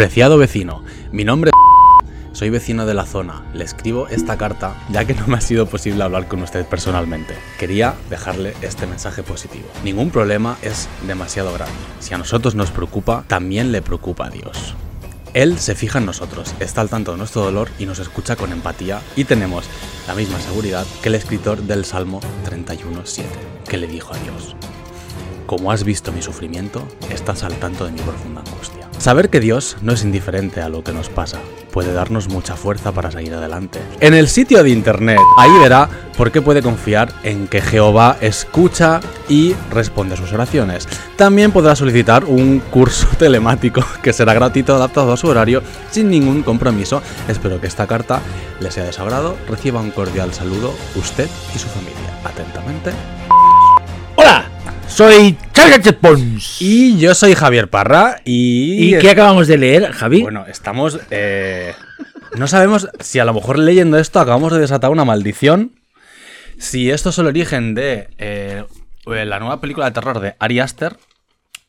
Apreciado vecino, mi nombre es... Soy vecino de la zona. Le escribo esta carta ya que no me ha sido posible hablar con usted personalmente. Quería dejarle este mensaje positivo. Ningún problema es demasiado grande. Si a nosotros nos preocupa, también le preocupa a Dios. Él se fija en nosotros, está al tanto de nuestro dolor y nos escucha con empatía y tenemos la misma seguridad que el escritor del Salmo 31.7, que le dijo a Dios. Como has visto mi sufrimiento, estás al tanto de mi profunda angustia. Saber que Dios no es indiferente a lo que nos pasa puede darnos mucha fuerza para seguir adelante. En el sitio de internet, ahí verá por qué puede confiar en que Jehová escucha y responde a sus oraciones. También podrá solicitar un curso telemático que será gratuito adaptado a su horario sin ningún compromiso. Espero que esta carta le sea de su agrado. Reciba un cordial saludo usted y su familia. Atentamente. Soy Charles Pons. Y yo soy Javier Parra y... ¿Y qué acabamos de leer, Javi? Bueno, estamos... eh, No sabemos si a lo mejor leyendo esto acabamos de desatar una maldición. Si esto es el origen de eh, la nueva película de terror de Ari Aster.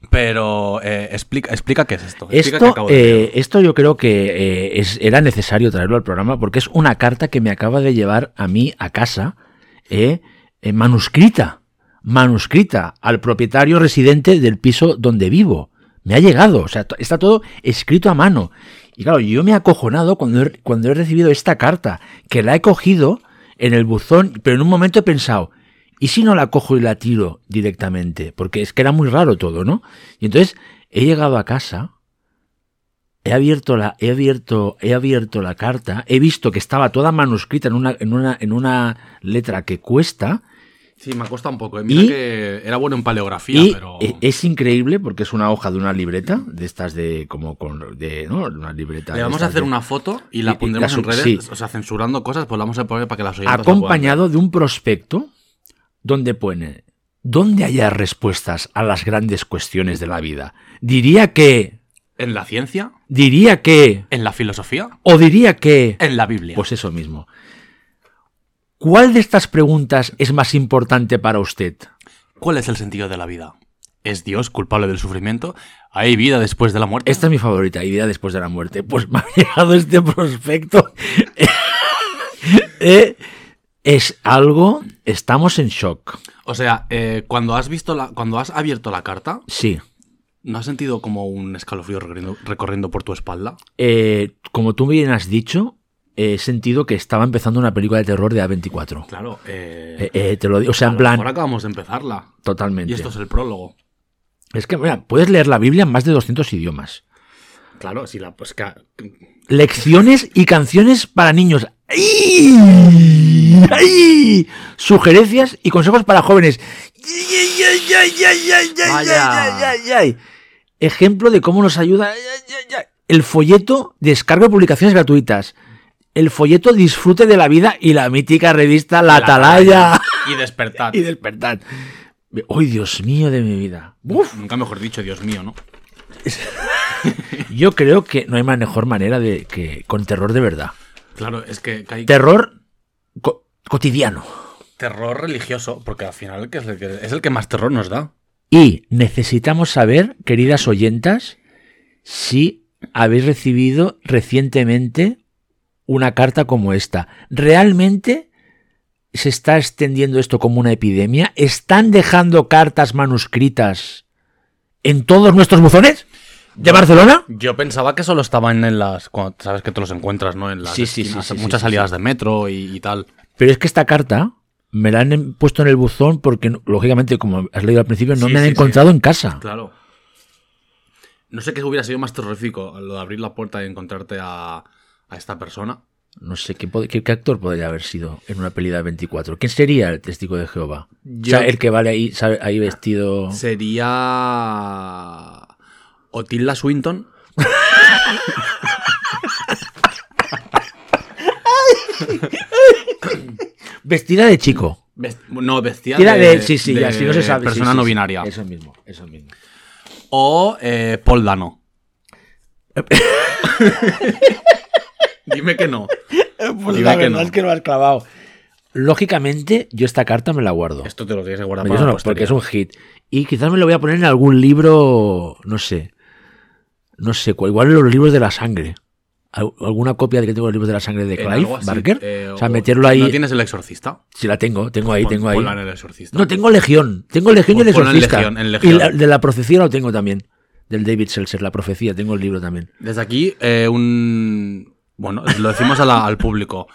Pero eh, explica, explica qué es esto. Esto, eh, esto yo creo que es- era necesario traerlo al programa porque es una carta que me acaba de llevar a mí a casa, manuscrita, manuscrita al propietario residente del piso donde vivo. Me ha llegado, o sea, está todo escrito a mano. Y claro, yo me he acojonado cuando he, cuando he recibido esta carta, que la he cogido en el buzón, pero en un momento he pensado, ¿y si no la cojo y la tiro directamente? Porque es que era muy raro todo, ¿no? Y entonces he llegado a casa, he abierto la, he abierto, he abierto la carta, he visto que estaba toda manuscrita en una, en una, en una letra que cuesta, Sí, me ha costado un poco. eh. Mira y- que era bueno en paleografía, y pero... e- es increíble porque es una hoja de una libreta, de estas de, como con, de, ¿no? Una libreta. Le vamos a hacer de- una foto y la y pondremos la en redes. sí. O sea, censurando cosas, pues la vamos a poner para que las oyentes acompañado de un prospecto donde pone ¿Dónde hallar respuestas a las grandes cuestiones de la vida? Diría que. En la ciencia, diría que, en la filosofía, o diría que... en la Biblia. Pues eso mismo. ¿Cuál de estas preguntas es más importante para usted? ¿Cuál es el sentido de la vida? ¿Es Dios culpable del sufrimiento? ¿Hay vida después de la muerte? Esta es mi favorita, y vida después de la muerte. Pues me ha llegado este prospecto. Eh, es algo, estamos en shock. O sea, eh, cuando has visto la, cuando has abierto la carta, Sí. ¿no has sentido como un escalofrío recorriendo, recorriendo por tu espalda? Eh, como tú bien has dicho, he sentido que estaba empezando una película de terror de A24. Claro, eh, Eh, eh, te lo digo, o sea, a en plan, mejor acabamos de empezarla. totalmente. Y esto es el prólogo. Es que, mira, puedes leer la Biblia en más de 200 idiomas. Claro, si la pues que- Lecciones y canciones para niños. ¡Ay! ¡Ay! Sugerencias y consejos para jóvenes. ¡Ay, ay, ay, ay, ay, ay, Vaya. ay, ay, ay! Ejemplo de cómo nos ayuda. ¡Ay, ay, ay, ay! El folleto descarga de publicaciones gratuitas. El folleto disfrute de la vida y la mítica revista La Atalaya. Y despertar. Y despertar. ¡Ay, Dios mío de mi vida! Uf. Nunca mejor dicho, Dios mío, ¿no? Yo creo que no hay mejor manera de que con terror de verdad. Claro, es que, que hay Terror co- cotidiano. terror religioso, porque al final que es, el que, es el que más terror nos da. Y necesitamos saber, queridas oyentas, si habéis recibido recientemente una carta como esta. ¿Realmente se está extendiendo esto como una epidemia? ¿Están dejando cartas manuscritas en todos nuestros buzones de Barcelona? Yo pensaba que solo estaban en las. Sabes que te los encuentras, ¿no? En las Sí, sí, esquinas, sí, sí, muchas sí, salidas de metro y, y tal. Pero es que esta carta me la han puesto en el buzón porque, lógicamente, como has leído al principio, no me han encontrado en casa. Claro. No sé qué hubiera sido más terrorífico, lo de abrir la puerta y encontrarte a, a esta persona. No sé ¿qué, pod- qué, qué actor podría haber sido en una peli de 24. ¿Quién sería el testigo de Jehová? Yo- O sea, el que vale ahí, sabe- ahí vestido. Sería. Otilda Swinton. Vestida de chico. Vest- no, vestida Tira de, de, sí, sí, de ya, si no se sabe. Persona sí, no binaria. Eso mismo, eso mismo. O eh, Paul Dano. Dime que no. Pues Dime la que verdad no. es que lo has clavado. Lógicamente, yo esta carta me la guardo. Esto te lo tienes que guardar para no, porque es un hit. Y quizás me lo voy a poner en algún libro, no sé. No sé, igual en los libros de la sangre. Al- ¿Alguna copia de que tengo los libros de la sangre de Clive así, Barker? eh, o sea, meterlo ahí. ¿No tienes el exorcista? Si la tengo, tengo ahí, tengo ahí. en el exorcista. No, tengo Legión. Tengo Legión y el Pues en exorcista. Legión, en Y la- de la profecía lo tengo también. Del David Seltzer, la profecía, tengo el libro también. Desde aquí, eh, un. Bueno, lo decimos a la- al público.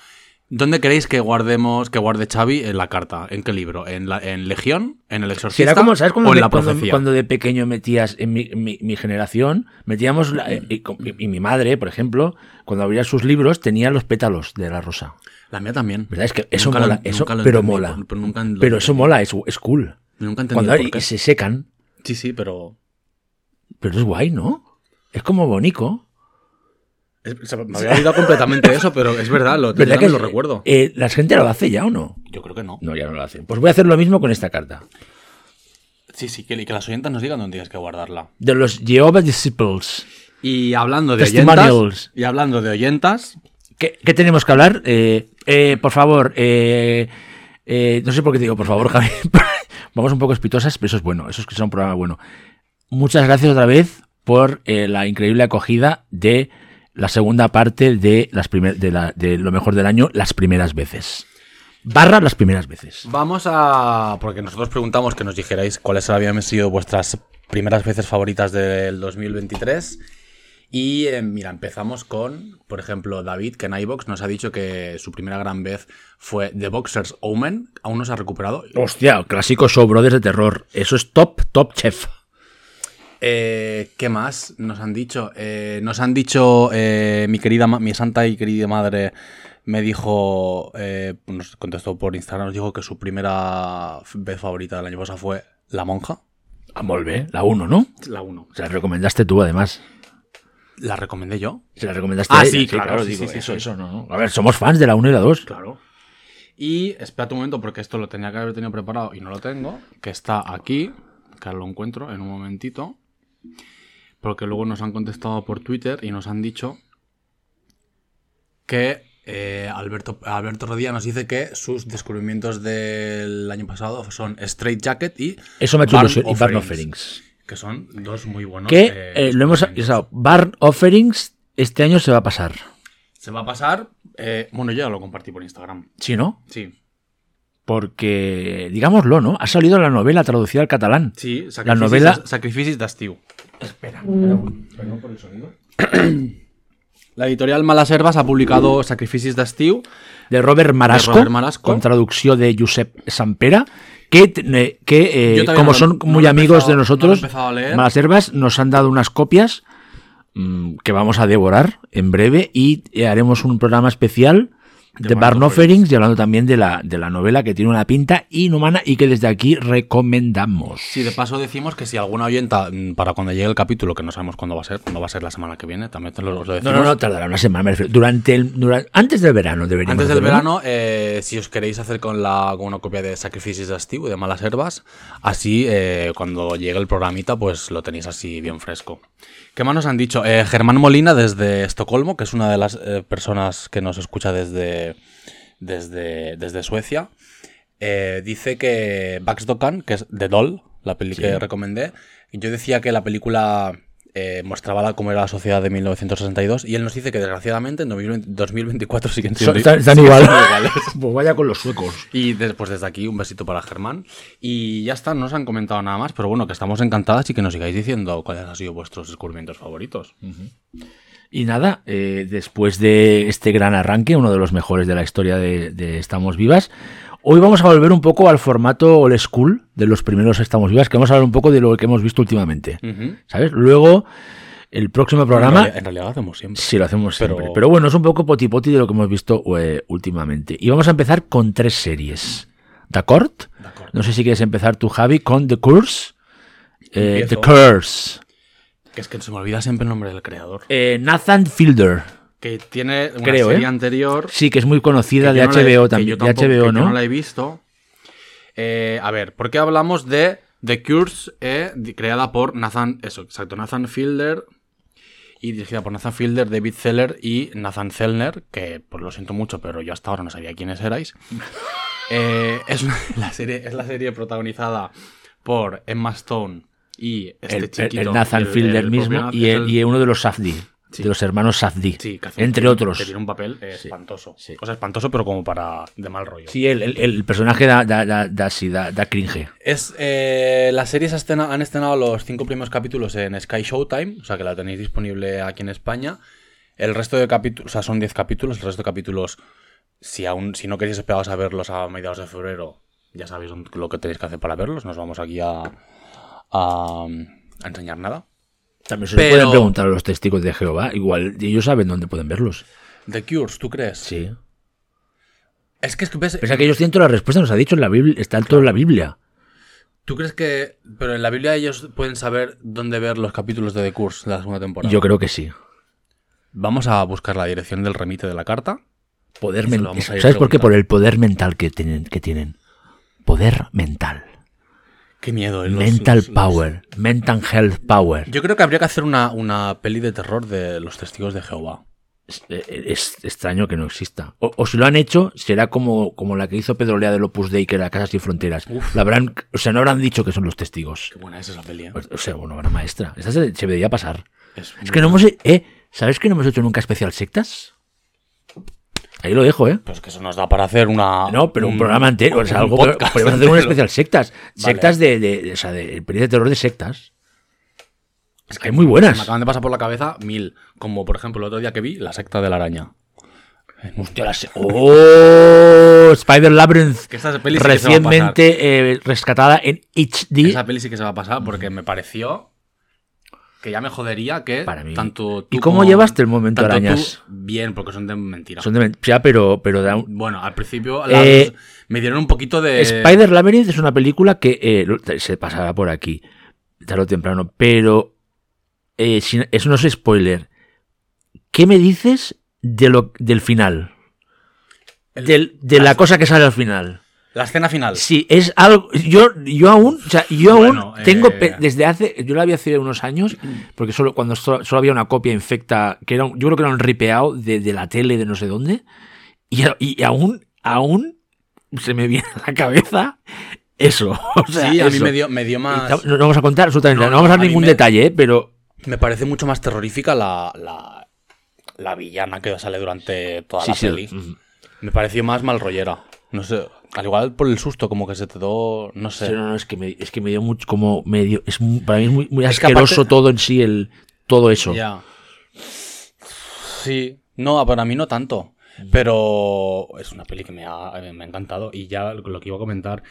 ¿Dónde queréis que guardemos, que guarde Xavi en la carta? ¿En qué libro? ¿En, la, en Legión? ¿En el exorcista? era como, ¿sabes? Como ¿O en de- la cuando, cuando de pequeño metías, en mi, mi- mi generación, metíamos, la- eh, y, y mi madre, por ejemplo, cuando abría sus libros, tenía los pétalos de la rosa. La mía también. ¿Verdad? Es que eso Nunca lo- mola, eso, lo pero entendí, mola. Pero, nunca Pero eso mola, es, es cool. Nunca entendí Cuando por y qué. se secan, Sí, sí, pero. pero es guay, ¿no? Es como bonito. Es- se me había olvidado completamente eso, pero es verdad, lo, ¿Verdad que lo recuerdo. eh, la gente lo hace ya o no? Yo creo que no. No, ya no lo hacen. Pues voy a hacer lo mismo con esta carta. Sí, sí, que, que las oyentas nos digan dónde tienes que guardarla. De los Jehovah Disciples. Y hablando de oyentas. Y hablando de oyentas. ¿Qué, qué tenemos que hablar? Eh, eh, por favor, eh, eh, no sé por qué te digo, por favor, Javi. Vamos un poco espitosas, pero eso es bueno. Eso es que es un programa bueno. Muchas gracias otra vez por eh, la increíble acogida de la segunda parte de, las primer- de, la- de lo mejor del año, las primeras veces. Barra las primeras veces. Vamos a. Porque nosotros preguntamos que nos dijerais cuáles habían sido vuestras primeras veces favoritas del 2023. Y eh, mira, empezamos con, por ejemplo, David, que en iVox nos ha dicho que su primera gran vez fue The Boxer's Omen. Aún no se ha recuperado. Hostia, clásico Show Brothers de terror. Eso es top, top chef. Eh, ¿Qué más nos han dicho? Eh, nos han dicho, eh, mi querida, mi santa y querida madre me dijo, nos contestó por Instagram, nos dijo que su primera vez favorita del año pasado fue La Monja. A Molve, la 1, ¿no? La 1. Se la recomendaste tú, además. La recomendé yo. Se la recomendaste Ah, a ella. sí, claro, sí, digo, sí, sí, eso, sí. eso no, no. A ver, somos fans de la 1 y la 2. Claro. Y espérate un momento, porque esto lo tenía que haber tenido preparado y no lo tengo, que está aquí, que ahora lo encuentro en un momentito, porque luego nos han contestado por Twitter y nos han dicho que eh, Alberto, Alberto Rodilla nos dice que sus descubrimientos del año pasado son Straight Jacket y Eso me Barn. Y Barn Offerings, que son dos muy buenos. Que eh, eh, lo hemos avisado. Barn Offerings este año se va a pasar. Se va a pasar, bueno, yo ya lo compartí por Instagram. ¿Sí, no? Sí, Porque, digámoslo, ¿no? Ha salido la novela traducida al catalán. sí, La novela- Sacrificis d'estiu. La editorial Malas Herbas ha publicado Sacrificis d'estiu. De Robert Marasco. Robert Marasco. Con traducción de Josep Sampera. Que, eh, que eh, como no son no muy amigos empezado- de no nosotros, empezado a leer. Malas Herbas nos han dado unas copias mm, que vamos a devorar en breve y eh, haremos un programa especial de, De Barn Offerings y hablando también de la, de la novela que tiene una pinta inhumana y que desde aquí recomendamos. Sí, de paso decimos que si alguna oyenta, mm, para cuando llegue el capítulo, que no sabemos cuándo va a ser, no va a ser la semana que viene, también te lo, os lo No, decimos. no, no, tardará una semana. me refiero. Durante el, dura- antes del verano deberíamos Antes del verano, eh, si os queréis hacer con, la, con una copia de Sacrificis d'estiu de Malas Herbas, así eh, cuando llegue el programita, pues lo tenéis así bien fresco. ¿Qué más nos han dicho? Eh, Germán Molina desde Estocolmo, que es una de las eh, personas que nos escucha desde, desde, desde Suecia, eh, dice que Bax Dokan, que es The Doll, la peli que recomendé, yo decía que la película eh, mostraba la- cómo era la sociedad de 1962 y él nos dice que desgraciadamente en 2020 2024 siguen siendo, están, igual. iguales. pues vaya con los suecos. Y después desde aquí un besito para Germán. Y ya está, no nos han comentado nada más, pero bueno, que estamos encantadas y que nos sigáis diciendo cuáles han sido vuestros descubrimientos favoritos. Y nada, eh, después de este gran arranque, uno de los mejores de la historia de, de Estamos Vivas, Hoy vamos a volver un poco al formato old school de los primeros Estamos Vivas, que vamos a hablar un poco de lo que hemos visto últimamente. ¿Sabes? Luego, el próximo programa. En realidad, en realidad lo hacemos siempre. Sí, lo hacemos Pero- siempre. Pero bueno, es un poco poti poti de lo que hemos visto eh, últimamente. Y vamos a empezar con tres series. ¿De acuerdo? No sé si quieres empezar tú, Javi, con The Curse. Eh. The Curse. Que es que se me olvida siempre el nombre del creador. Eh, Nathan Fielder. Que tiene una Creo, serie ¿eh? anterior. Sí, que es muy conocida de no he- HBO también. De HBO, ¿no? no la he visto. Eh, a ver, ¿por qué hablamos de The Curse, eh, di- creada por Nathan, eso, exacto, Nathan Fielder y dirigida por Nathan Fielder, David Zeller y Nathan Zellner, que pues lo siento mucho, pero yo hasta ahora no sabía quiénes erais. Eh, es, una- la serie, es la serie protagonizada por Emma Stone y este el, el- chiquito. el Nathan el- Fielder el mismo y, es el- el- y uno de los Safdie, Sí. de los hermanos Safdie, Sí, que hace- entre que- otros. Que tiene un papel eh, Sí, espantoso. sí. O sea, espantoso, pero como para de mal rollo. Sí, el, el- el personaje da, da, da, da, sí, da- da cringe. Es, eh, las series han estrenado los cinco primeros capítulos en Sky Showtime, o sea que la tenéis disponible aquí en España. El resto de capítulos, o sea, son 10 capítulos. El resto de capítulos, si aún si no queréis esperaros a verlos a mediados de febrero, ya sabéis lo que tenéis que hacer para verlos. Nos vamos aquí a, a, a enseñar nada. También se Pero- pueden preguntar a los testigos de Jehová. Igual ellos saben dónde pueden verlos. The Cures, ¿tú crees? Sí. Es que, es que ves- Pese a que ellos tienen todas las respuestas, nos ha dicho en la Biblia, está todo en la Biblia. ¿tú crees que, pero en la Biblia ellos pueden saber dónde ver los capítulos de The Cures de la segunda temporada? Yo creo que sí. Vamos a buscar la dirección del remite de la carta. Poder Se lo men- vamos a ir ¿Sabes por qué? Por el poder mental que tienen. Que tienen. Poder mental. Qué miedo. eh, los- mental los- los- power. Mental health power. Yo creo que habría que hacer una, una peli de terror de los testigos de Jehová. Es, eh, es extraño que no exista. O, o si lo han hecho, será como, como la que hizo Pedro Lea del Opus Dei, que era Casas Sin Fronteras. La habrán, o sea, no habrán dicho que son los testigos. Qué buena es esa peli. ¿eh? Pues, O sea, una obra maestra. Esta se, se debería pasar. Es, Es que no hemos... Eh, ¿Sabes que no hemos hecho nunca especial sectas? Ahí lo dejo, ¿eh? Pues que eso nos da para hacer una. No, pero un, programa entero, o sea, algo que- podcast podemos hacer un especial sectas. Vale. Sectas de, de, de- o sea, de, peli de terror de sectas. Es hay muy buenas. Me acaban de pasar por la cabeza mil. Como por ejemplo el otro día que vi La secta de la araña. Hostia, la se- ¡Oh! Spider Labyrinth. Que esa peli sí que se va a pasar. Recientemente eh, rescatada en HD. Esa peli sí que se va a pasar porque me pareció que ya me jodería que Para mí. tanto tú ¿Y cómo como- llevaste el momento tú- arañas? bien, porque son de mentira. Son de pero, pero un- Bueno, al principio Eh, las- me dieron un poquito de. Spider Labyrinth es una película que eh, se pasará por aquí, tarde o temprano, pero eh, si- eso no es spoiler. ¿Qué me dices de lo, del final? El- Del- de la cosa que sale al final. La escena final. Sí, es algo. Yo, yo aún, o sea, yo Bueno, aún tengo eh, pe- desde hace. Yo la vi hace unos años, porque solo cuando solo, solo había una copia infecta, que era un- yo creo que era un ripeado de, de la tele de no sé dónde, y, aún, aún se me viene a la cabeza eso. O sea, sí, a mí me dio, me dio más. No, no vamos a contar absolutamente No, nada, no, vamos a dar ningún me- detalle, ¿eh? pero. Me parece mucho más terrorífica la, la, la villana que sale durante toda Sí, la sí. peli. mm. Me pareció más mal rollera. No sé. Al igual por el susto, como que se te dio. No sé. Sí, no, no, es que me, es que me dio mucho. Como medio. Es muy- para mí es muy, muy Es que asqueroso aparte- todo en sí, el, todo eso. Ya. Sí. No, para mí no tanto. Pero es una peli que me ha, me ha encantado. Y ya lo que iba a comentar,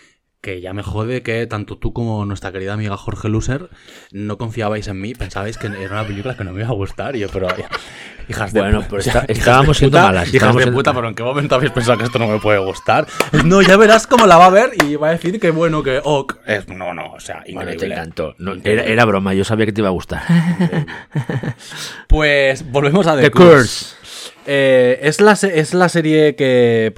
que ya me jode que tanto tú como nuestra querida amiga Jorge Luser no confiabais en mí. Pensabais que era una película que no me iba a gustar. Y yo, pero. Hijas de Bueno, pero está- estábamos siendo puta, malas, Hijas de puta, pero ¿en qué momento habéis pensado que esto no me puede gustar? No, ya verás cómo la va a ver y va a decir que bueno, que. Es, no, no, o sea, Bueno, te increíble. encantó. No, Increíble. era, era broma, yo sabía que te iba a gustar. Pues volvemos a The, The Curse. Curse. Eh, es, la, es la serie que,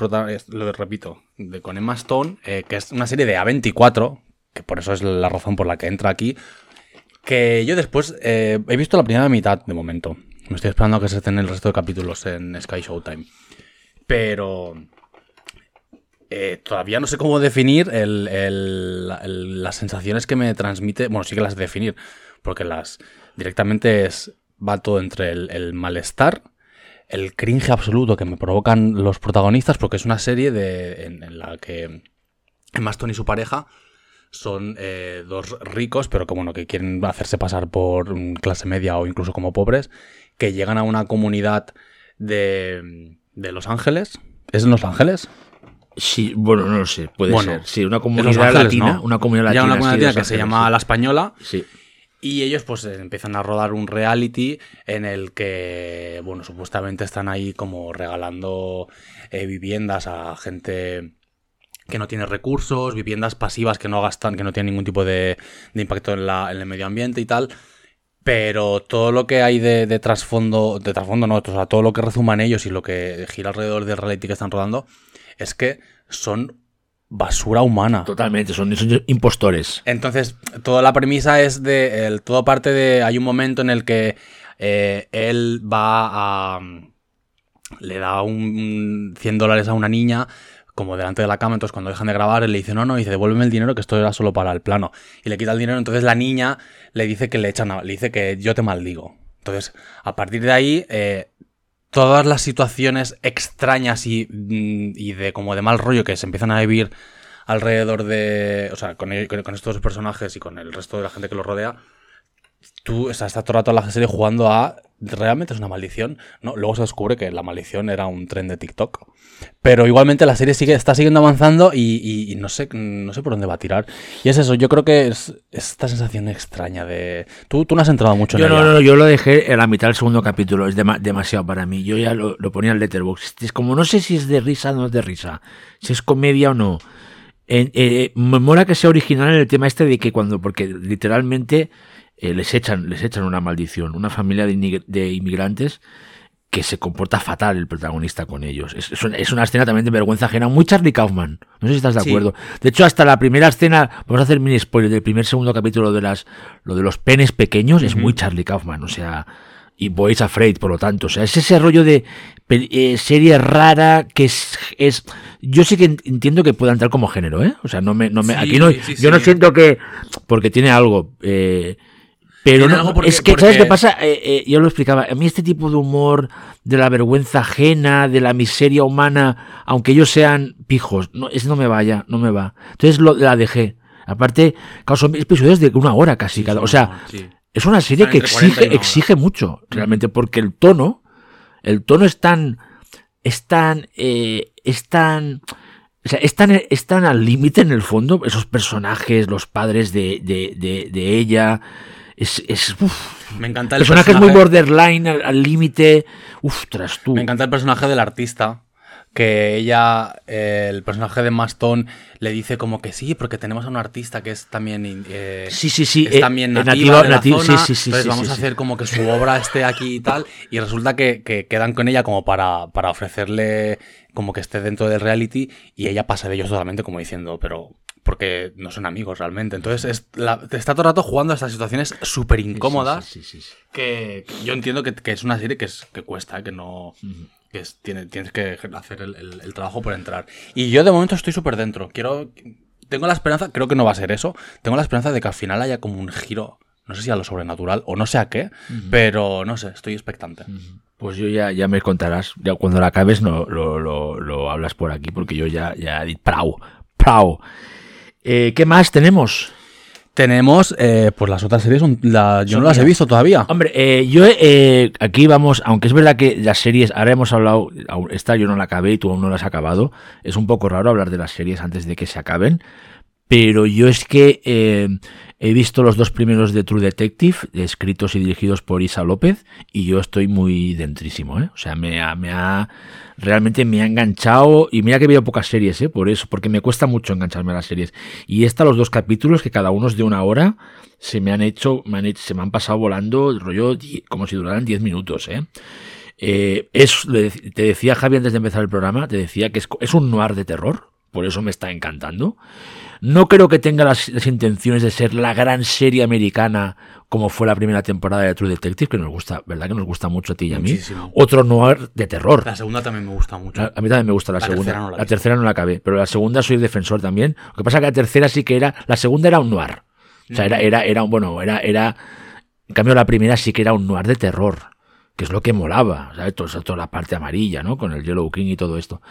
lo repito, de, con Emma Stone, eh, que es una serie de A24, que por eso es la razón por la que entra aquí, que yo después eh, he visto la primera mitad de momento. Me estoy esperando a que se estén el resto de capítulos en Sky Showtime. Pero eh, todavía no sé cómo definir el- las sensaciones que me transmite. Bueno, sí que las definir, porque las directamente es va todo entre el malestar, el cringe absoluto que me provocan los protagonistas, porque es una serie de, en, en la que Emma Stone y su pareja son eh, dos ricos, pero que bueno, que quieren hacerse pasar por mm, clase media o incluso como pobres, que llegan a una comunidad de, de Los Ángeles. ¿Es en Los Ángeles? Sí, bueno, no lo sé, puede Bueno, ser. Sí, una comunidad Ángeles, latina. ¿no? Una comunidad Ya latina. una comunidad latina que se llama sí. La Española. Sí. Y ellos pues empiezan a rodar un reality en el que, bueno, supuestamente están ahí como regalando eh, viviendas a gente que no tiene recursos, viviendas pasivas que no gastan, que no tienen ningún tipo de, de impacto en, la- en el medio ambiente y tal. Pero todo lo que hay de, de trasfondo, de trasfondo no, o sea, todo lo que resuman ellos y lo que gira alrededor del reality que están rodando es que son basura humana. Totalmente, son, son impostores. Entonces, toda la premisa es de. El, todo parte de. Hay un momento en el que eh, él va a. Le da un 100 dólares a una niña, como delante de la cama. Entonces, cuando dejan de grabar, él le dice: No, no, dice, devuélveme el dinero, que esto era solo para el plano. Y le quita el dinero. Entonces, la niña le dice que le echan. a- Le dice que yo te maldigo. Entonces, a partir de ahí. eh, Todas las situaciones extrañas y, mm, y de como de mal rollo que se empiezan a vivir alrededor de. O sea, con, con- estos personajes y con el resto de la gente que los rodea. Tú estás todo el rato la serie jugando a. Realmente es una maldición. ¿no? Luego se descubre que la maldición era un tren de TikTok. Pero igualmente la serie sigue, está siguiendo avanzando y, y- y no, sé, no sé por dónde va a tirar. Y es eso, yo creo que es esta sensación extraña de. Tú, tú no has entrado mucho Yo en no, ella. no, yo lo dejé en la mitad del segundo capítulo, es dema- demasiado para mí. Yo ya lo, lo ponía en Letterboxd. Es como no sé si es de risa o no es de risa, si es comedia o no. En- eh, me mola que sea original en el tema este de que cuando, porque literalmente eh, les echan, les echan una maldición, una familia de, inmig- de inmigrantes que se comporta fatal el protagonista con ellos. Es, es una, es una escena también de vergüenza ajena, muy Charlie Kaufman. No sé si estás de Sí. acuerdo. De hecho, hasta la primera escena, vamos a hacer mini spoiler del primer segundo capítulo de las, lo de los penes pequeños, es muy Charlie Kaufman, o sea, y Boys Afraid, por lo tanto, o sea, es ese rollo de eh, serie rara que es, es, yo sí que en- entiendo que pueda entrar como género, ¿eh? O sea, no me, no me, Sí, aquí no, sí, yo no siento que, porque tiene algo, eh, pero no- porque- es que, ¿sabes qué pasa? Eh, eh, yo lo explicaba. A mí este tipo de humor, de la vergüenza ajena, de la miseria humana, aunque ellos sean pijos, no, ese no me vaya, no me va. Entonces lo, la dejé. Aparte, claro, son episodios de una hora casi cada. O sea, Sí. es una serie Están que entre 40 y exige, mucho, realmente, porque el tono, el tono es tan, es tan, eh, es tan, o sea, es tan, es tan al límite en el fondo, esos personajes, los padres de, de, de, de ella, es, es uf, Me encanta el personajes personaje. muy borderline, al límite, uf, tras tú. Me encanta el personaje del artista. Que ella, eh, el personaje de Maston, le dice como que sí, porque tenemos a un artista que es también. eh, Sí, sí, sí, Es eh, también nativa, nativa- de la nati- zona, sí, sí, sí, entonces sí, vamos a hacer como que su obra esté aquí y tal. Y resulta que, que quedan con ella como para, para ofrecerle como que esté dentro del reality. Y ella pasa de ellos totalmente como diciendo, pero. Porque no son amigos realmente. Entonces es la- está todo el rato jugando a estas situaciones súper incómodas. Sí, sí, sí, sí. que yo entiendo que, que es una serie que, es, que cuesta, que no. Que es- tiene, tienes que hacer el, el- el trabajo por entrar. Y yo de momento estoy súper dentro. Quiero. Tengo la esperanza, creo que no va a ser eso. Tengo la esperanza de que al final haya como un giro. No sé si a lo sobrenatural o no sé a qué, pero no sé, estoy expectante. Pues yo ya, ya me contarás, ya cuando la acabes no, lo, lo, lo hablas por aquí, porque yo ya, ya prau, prau. Eh, ¿Qué más tenemos? Tenemos, eh, pues las otras series, son- la- yo Son no las he visto todavía. Hombre, eh, yo eh, aquí vamos, aunque es verdad que las series, ahora hemos hablado, esta yo no la acabé y tú aún no la has acabado, es un poco raro hablar de las series antes de que se acaben, pero yo es que eh, he visto los dos primeros de True Detective, escritos y dirigidos por Isa López, y yo estoy muy dentrísimo, ¿eh? O sea, me ha, me ha realmente me ha enganchado, y mira que veo pocas series, ¿eh? Por eso, porque me cuesta mucho engancharme a las series. Y esta, los dos capítulos, que cada uno es de una hora, se me han hecho, me han hecho- se me han pasado volando el rollo como si duraran 10 minutos, ¿eh? Eh, es, te decía Javi antes de empezar el programa, te decía que es un noir de terror, por eso me está encantando. No creo que tenga las, las intenciones de ser la gran serie americana como fue la primera temporada de True Detective, que nos gusta, ¿verdad? Que nos gusta mucho a ti y a mí. Muchísimo. Otro noir de terror. La segunda también me gusta mucho. A a mí también me gusta la, La segunda. tercera no la tercera no la acabé, pero la segunda soy defensor también. Lo que pasa es que la tercera sí que era, la segunda era un noir. O sea, era, era, era un, bueno, era, era, en cambio la primera sí que era un noir de terror, que es lo que molaba, ¿sabes? Toda, toda la parte amarilla, ¿no? Con el Yellow King y todo esto.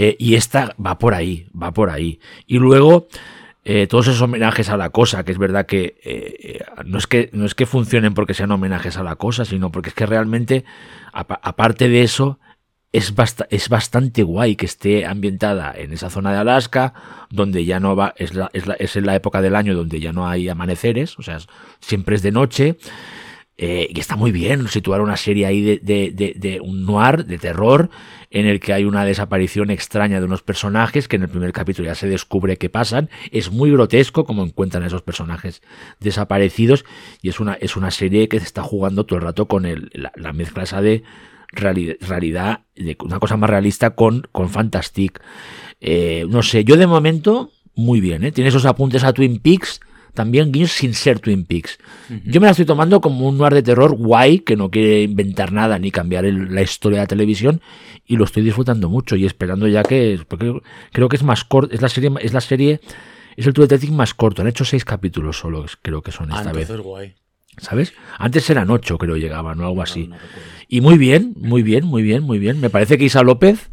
Eh, y esta va por ahí, va por ahí. Y luego, eh, todos esos homenajes a la cosa, que es verdad que, eh, no, es que no es que funcionen porque sean homenajes a la cosa, sino porque es que realmente, apa- aparte de eso, es, basta- es bastante guay que esté ambientada en esa zona de Alaska, donde ya no va, es, la, es, la, es en la época del año donde ya no hay amaneceres, o sea, siempre es de noche. Eh, y está muy bien situar una serie ahí de, de, de, un noir, de terror, en el que hay una desaparición extraña de unos personajes que en el primer capítulo ya se descubre que pasan. Es muy grotesco como encuentran esos personajes desaparecidos y es una, es una serie que se está jugando todo el rato con el, la, la mezcla de reali- realidad, de una cosa más realista con, con Fantastic. Eh, no sé, yo de momento, muy bien, ¿eh? Tiene esos apuntes a Twin Peaks, también guiños sin ser Twin Peaks. Yo me la estoy tomando como un noir de terror guay, que no quiere inventar nada ni cambiar el- la historia de la televisión, y lo estoy disfrutando mucho y esperando ya que, porque creo que es más corto, es la serie, es la serie, es el True Detective más corto, han hecho seis capítulos solo, creo que son Ah, esta vez, entonces guay. ¿sabes? Antes eran ocho, creo, llegaban, o algo así. No, no recuerdo. Y muy bien, muy bien, muy bien, muy bien. Me parece que Isa López,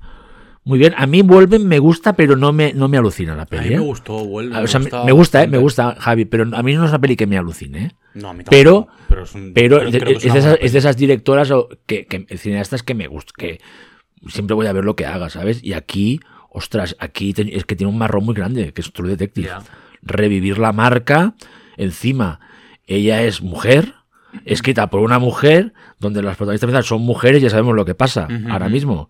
muy bien. A mí Vuelven me gusta, pero no me, no me alucina la A peli. mí ¿eh? me gustó, vuelve. Ah, o sea, me, me gusta, eh, me gusta, Javi, pero a mí no es una peli que me alucine. ¿eh? No, a mí Pero- tampoco, pero, es un- Pero creo que es, de esas, es de esas directoras o que, que cineastas que me gustan, que siempre voy a ver lo que haga, ¿sabes? Y aquí, ostras, aquí te- es que tiene un marrón muy grande, que es True Detective. Revivir la marca, encima, ella es mujer, escrita por una mujer, donde las protagonistas son mujeres, ya sabemos lo que pasa ahora mismo.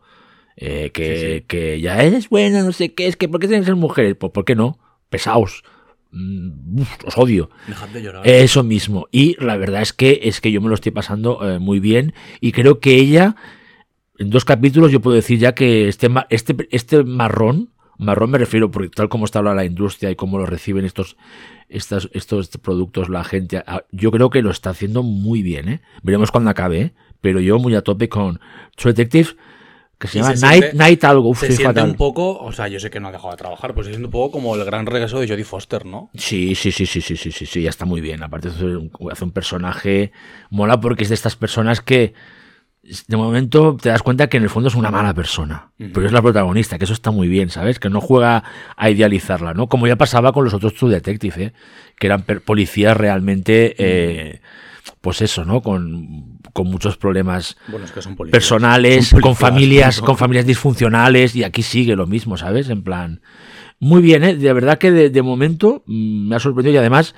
Eh, que, Sí, sí. que ya eres buena, no sé qué, es que ¿por qué tienen que ser mujeres? Pues ¿por qué no? Pesaos. Mm, uf, os odio. Dejad de llorar. Eso mismo. Y la verdad es que es que yo me lo estoy pasando eh, muy bien. Y creo que ella, en dos capítulos, yo puedo decir ya que este, este, este marrón, marrón me refiero, porque tal como está ahora la industria y cómo lo reciben estos, estos, estos productos la gente, ah, yo creo que lo está haciendo muy bien. ¿eh? Veremos cuando acabe, ¿eh? pero yo muy a tope con True Detective, que se Y llama se Night, siente- Night algo. Uf, se siente fatal. un poco, o sea, yo sé que no ha dejado de trabajar, pero se siente un poco como el gran regreso de Jodie Foster, ¿no? Sí, sí, sí, sí, sí, sí, sí, sí, ya está muy bien. Aparte hace un, personaje mola porque es de estas personas que de momento te das cuenta que en el fondo es una mala persona, pero es la protagonista, que eso está muy bien, ¿sabes? Que no juega a idealizarla, ¿no? Como ya pasaba con los otros True Detective, ¿eh? que eran policías realmente, eh, pues eso, ¿no? Con, con muchos problemas Bueno, es que son policías. personales, Son con familias, ¿no? con familias disfuncionales, y aquí sigue lo mismo, ¿sabes? En plan. Muy bien, ¿eh? De verdad que de, de momento mm, me ha sorprendido y además.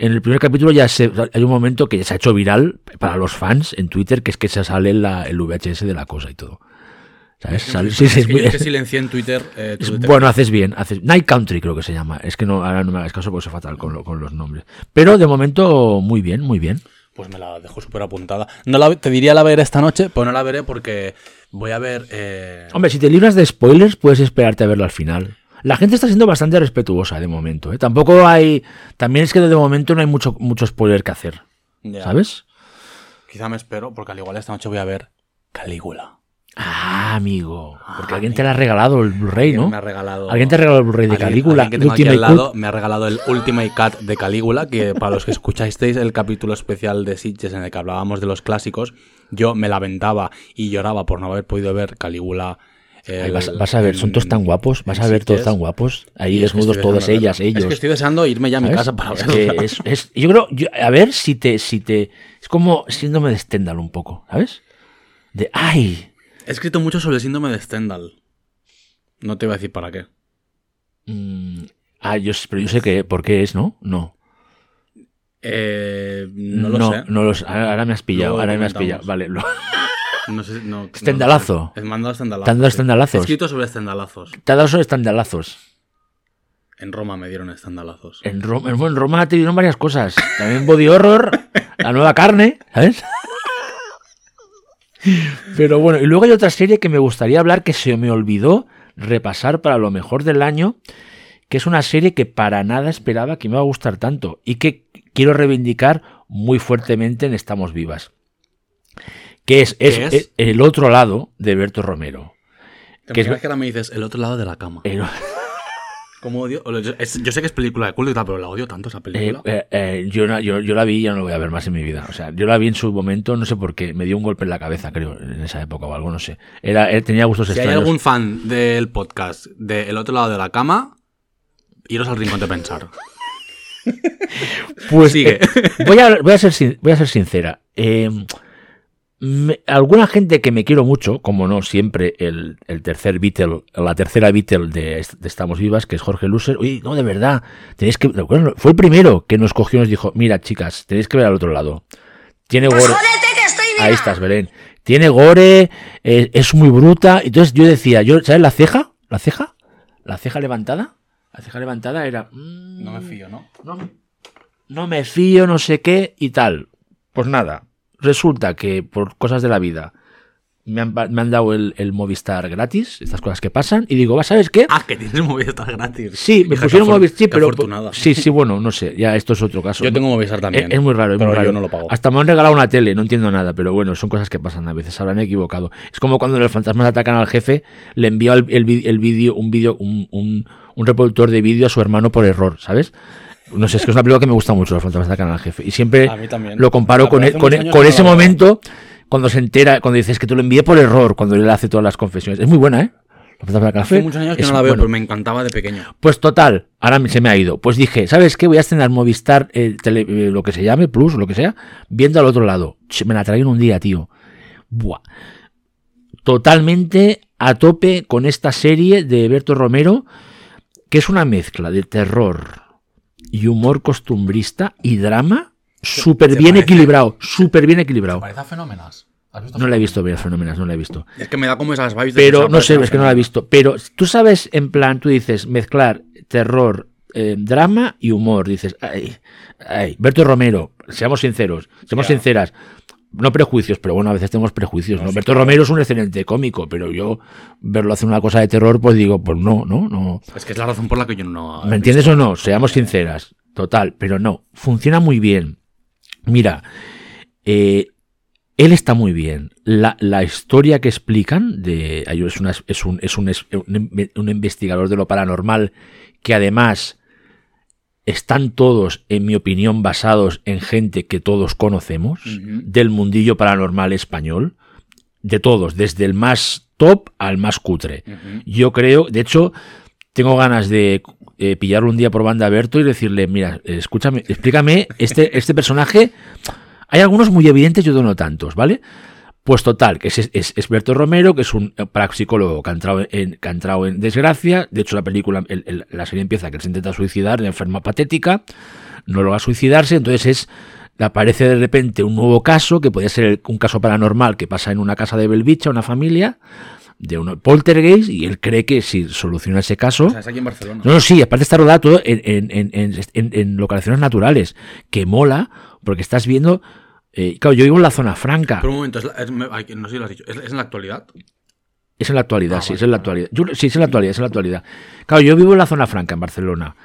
En el primer capítulo ya se, hay un momento que ya se ha hecho viral para los fans en Twitter, que es que se sale la- el VHS de la cosa y todo. ¿Sabes? Sale- sí, sí, Es es que es que silencié en Twitter. eh, Detective. bueno, haces bien. Haces, Night Country creo que se llama. Es que no, ahora no me hagas caso porque soy fatal con, lo- con los nombres. Pero de momento, muy bien, muy bien. Pues me la dejo súper apuntada. No la, te diría la ver esta noche, pero no la veré porque voy a ver. eh, Hombre, si te libras de spoilers, puedes esperarte a verlo al final. La gente está siendo bastante respetuosa de momento. ¿eh? Tampoco hay. También es que de momento no hay mucho, mucho spoiler que hacer. ¿Sabes? Quizá me espero, porque al igual esta noche voy a ver Calígula. Ah, amigo. Porque Ah, alguien amigo. te la ha regalado el Blu-ray, ¿no? Me ha regalado. Alguien te ha regalado el Blu-ray de Alguien- Calígula. alguien que tengo aquí al lado me ha regalado el Ultimate Cut de Calígula, que para los que escuchasteis el capítulo especial de Sitges en el que hablábamos de los clásicos, yo me lamentaba y lloraba por no haber podido ver Calígula. Ay, vas, vas a ver, son todos tan guapos. Vas a ver todos tan guapos. Ahí Y es que desnudos todas ellas, ellos. Es que estoy deseando irme ya a mi ¿sabes? casa para Es verla. que es, es- yo creo, yo- a ver si te, si te, es como síndrome de Stendhal un poco, ¿sabes? De, ay, He escrito mucho sobre el síndrome de Stendhal. No te voy a decir para qué. mm, ah, yo, pero yo sé que, ¿por qué es, no? No. Eh, no lo sé. No lo sé. Ahora, me has pillado, Luego ahora me has pillado. Vale, lo- No sé, mandado estendalazos. ¿Te han dado estendalazos? He escrito sobre estendalazos. te ha dado esos estandalazos. En Roma me dieron estendalazos. En Roma, en Roma te dieron varias cosas. También body horror, la nueva carne, ¿sabes? Pero bueno, y luego hay otra serie que me gustaría hablar que se me olvidó repasar para lo mejor del año, que es una serie que para nada esperaba que me iba a gustar tanto y que quiero reivindicar muy fuertemente en Estamos Vivas. Que es, es- es el otro lado de Berto Romero. ¿Te que que ahora me dices el otro lado de la cama? El- ¿Cómo odio? Yo, es- yo sé que es película de culto y tal, pero la odio tanto esa Eh, película. eh, eh, yo, no- yo, yo la vi y ya no la voy a ver más en mi vida. O sea, yo la vi en su momento, no sé por qué, me dio un golpe en la cabeza, creo, en esa época o algo, no sé. Era, eh, tenía gustos si hay extraños. algún fan del podcast de El otro lado de la cama, iros al rincón de pensar. Pues Sigue. eh, voy, a, voy, a ser, voy a ser sincera. Eh, me- alguna gente que me quiero mucho, como no siempre, el, el tercer Beatle, la tercera Beatle de, est- de Estamos Vivas, que es Jorge Luser, oye, no, de verdad, tenéis que, bueno, fue el primero que nos cogió y nos dijo, mira chicas, tenéis que ver al otro lado. Tiene Pues gore. jódete que estoy viva. Ahí estás, Belén. Tiene gore, eh, es muy bruta. Entonces yo decía, yo, ¿sabes la ceja? ¿La ceja? ¿La ceja levantada? La ceja levantada era... mm, No me fío, ¿no? no, no me fío, no sé qué y tal. Pues nada, resulta que por cosas de la vida me han, me han dado el, el Movistar gratis, estas cosas que pasan, y digo, ¿va, ¿sabes qué? Ah, que tienes Movistar gratis. sí, me Hija, pusieron Movistar, sí, pero... afortunada. Sí, sí, bueno, no sé, ya esto es otro caso. Yo tengo Movistar también. Es, es muy raro, es pero muy raro. yo no lo pago. Hasta me han regalado una tele, no entiendo nada, pero bueno, son cosas que pasan a veces, habrán equivocado. Es como cuando el fantasmas atacan al jefe, le envió el, el, el vídeo, un vídeo, un, un, un reproductor de vídeo a su hermano por error, ¿sabes? No sé, es que es una película que me gusta mucho, los fantasmas atacan al jefe. Y siempre lo comparo con, e- con, e- con no ese momento, cuando se entera, cuando dices que te lo envié por error, cuando él hace todas las confesiones. Es muy buena, ¿eh? Hace muchos años que Es no la veo, bueno. pero me encantaba de pequeño. Pues total, ahora se me ha ido. Pues dije, ¿sabes qué? Voy a estrenar Movistar, eh, tele- eh, lo que se llame, Plus, o lo que sea, viendo al otro lado. Me la trajeron un día, tío. Buah. Totalmente a tope con esta serie de Berto Romero, que es una mezcla de terror y humor costumbrista y drama súper bien parece? equilibrado, súper bien equilibrado. Parece a fenómenas. ¿Has visto No la he visto, bien, fenómenos, no la he visto. Es que me da como esas vibes de Pero no sé, es que no la he visto. Pero tú sabes, en plan, tú dices mezclar terror, eh, drama y humor. Dices, ay, ay, Berto Romero, seamos sinceros, seamos sinceras. No prejuicios, pero bueno, a veces tenemos prejuicios. No, ¿no? sí, Berto claro. Romero es un excelente cómico, pero yo verlo hacer una cosa de terror, pues digo, pues no, no, no. Es que es la razón por la que yo no. ¿Me entiendes visto. o no? Seamos sinceras. Total, pero no. Funciona muy bien. Mira, eh, él está muy bien. La, la historia que explican de es, una- es un, es un, es un un investigador de lo paranormal que además están todos, en mi opinión, basados en gente que todos conocemos del mundillo paranormal español. De todos, desde el más top al más cutre. Yo creo, de hecho, tengo ganas de eh, pillarlo un día por banda a Berto y decirle, mira, escúchame, explícame este, este personaje. Hay algunos muy evidentes y otros no tantos, ¿vale? Pues total, que es, es, es Berto Romero, que es un eh, parapsicólogo que ha entrado en, que ha entrado en desgracia. De hecho, la película, el- el- la serie empieza que él se intenta suicidar de enferma patética, no logra suicidarse, entonces es aparece de repente un nuevo caso, que puede ser un caso paranormal que pasa en una casa de Belviche, una familia, de un poltergeist, y él cree que si soluciona ese caso... O sea, es aquí en Barcelona. No, no, sí, aparte está rodado todo en, en, en, en- en- en localizaciones naturales, que mola, porque estás viendo... eh, claro, yo vivo en la zona franca. Pero un momento, es la- es- me- no sé si lo has dicho. ¿Es, es en la actualidad? Es en la actualidad, Ah, sí, vale, es en la actualidad. Yo- sí, es en la actualidad, es en la actualidad. Claro, yo vivo en la zona franca, en Barcelona.